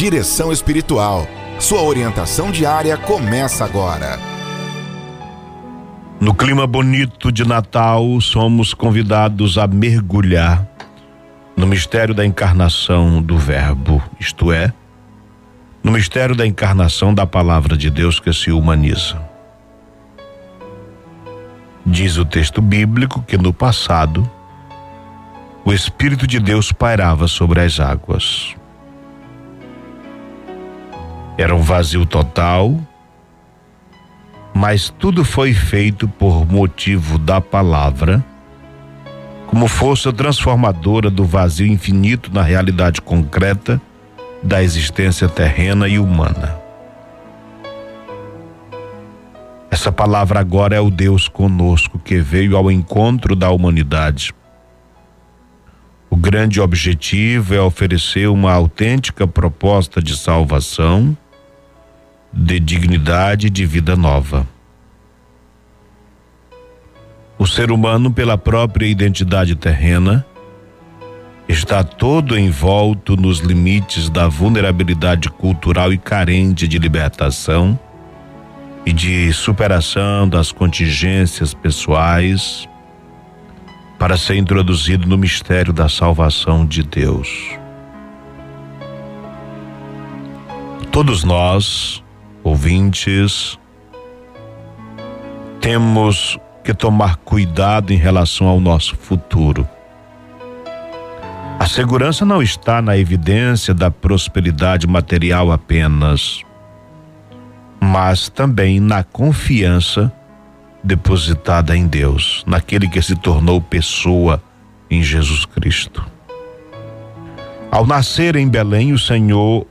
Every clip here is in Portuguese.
Direção Espiritual. Sua orientação diária começa agora. No clima bonito de Natal, somos convidados a mergulhar no mistério da encarnação do Verbo, isto é, no mistério da encarnação da palavra de Deus que se humaniza. Diz o texto bíblico que no passado, o Espírito de Deus pairava sobre as águas. Era um vazio total, mas tudo foi feito por motivo da palavra, como força transformadora do vazio infinito na realidade concreta da existência terrena e humana. Essa palavra agora é o Deus conosco que veio ao encontro da humanidade. O grande objetivo é oferecer uma autêntica proposta de salvação, de dignidade e de vida nova. O ser humano, pela própria identidade terrena, está todo envolto nos limites da vulnerabilidade cultural e carente de libertação e de superação das contingências pessoais para ser introduzido no mistério da salvação de Deus. Todos nós, ouvintes, temos que tomar cuidado em relação ao nosso futuro. A segurança não está na evidência da prosperidade material apenas mas também na confiança depositada em Deus, naquele que se tornou pessoa em Jesus Cristo. Ao nascer em Belém, o Senhor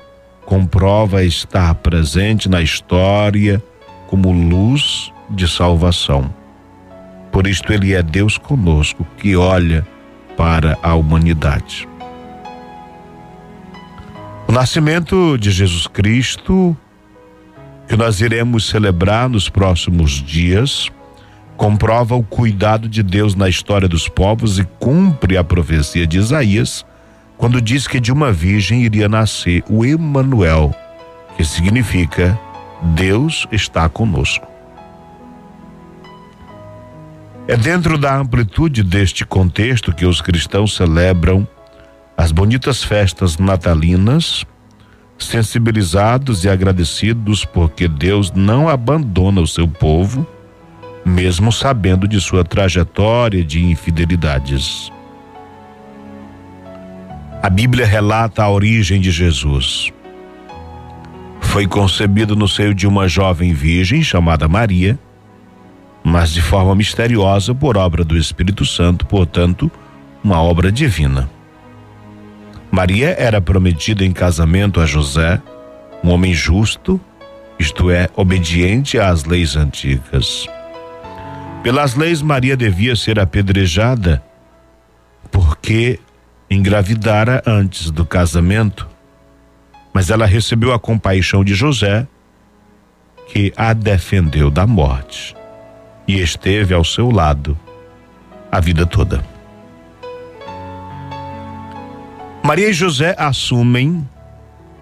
comprova estar presente na história como luz de salvação. Por isto, Ele é Deus conosco que olha para a humanidade. O nascimento de Jesus Cristo que nós iremos celebrar nos próximos dias comprova o cuidado de Deus na história dos povos e cumpre a profecia de Isaías quando diz que de uma virgem iria nascer o Emanuel, que significa Deus está conosco. É dentro da amplitude deste contexto que os cristãos celebram as bonitas festas natalinas sensibilizados e agradecidos porque Deus não abandona o seu povo, mesmo sabendo de sua trajetória de infidelidades. A Bíblia relata a origem de Jesus. Foi concebido no seio de uma jovem virgem chamada Maria, mas de forma misteriosa por obra do Espírito Santo, portanto, uma obra divina. Maria era prometida em casamento a José, um homem justo, isto é, obediente às leis antigas. Pelas leis, Maria devia ser apedrejada porque engravidara antes do casamento, mas ela recebeu a compaixão de José, que a defendeu da morte e esteve ao seu lado a vida toda. Maria e José assumem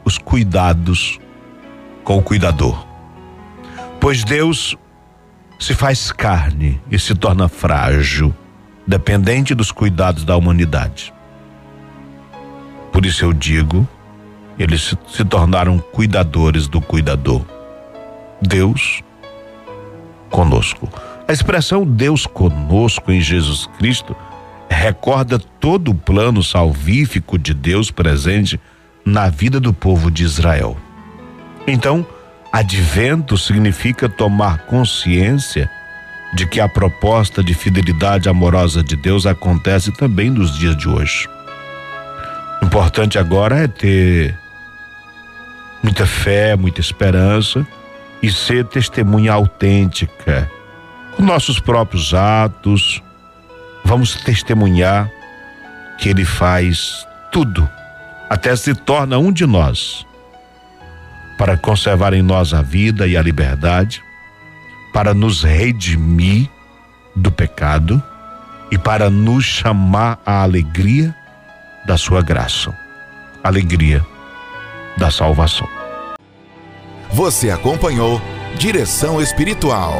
os cuidados com o cuidador. Pois Deus se faz carne e se torna frágil, dependente dos cuidados da humanidade. Por isso eu digo, eles se, tornaram cuidadores do cuidador. Deus conosco. A expressão Deus conosco em Jesus Cristo recorda todo o plano salvífico de Deus presente na vida do povo de Israel. Então, advento significa tomar consciência de que a proposta de fidelidade amorosa de Deus acontece também nos dias de hoje. O importante agora é ter muita fé, muita esperança e ser testemunha autêntica. Com nossos próprios atos, vamos testemunhar que Ele faz tudo, até se torna um de nós, para conservar em nós a vida e a liberdade, para nos redimir do pecado e para nos chamar à alegria da Sua graça. Alegria da salvação. Você acompanhou Direção Espiritual.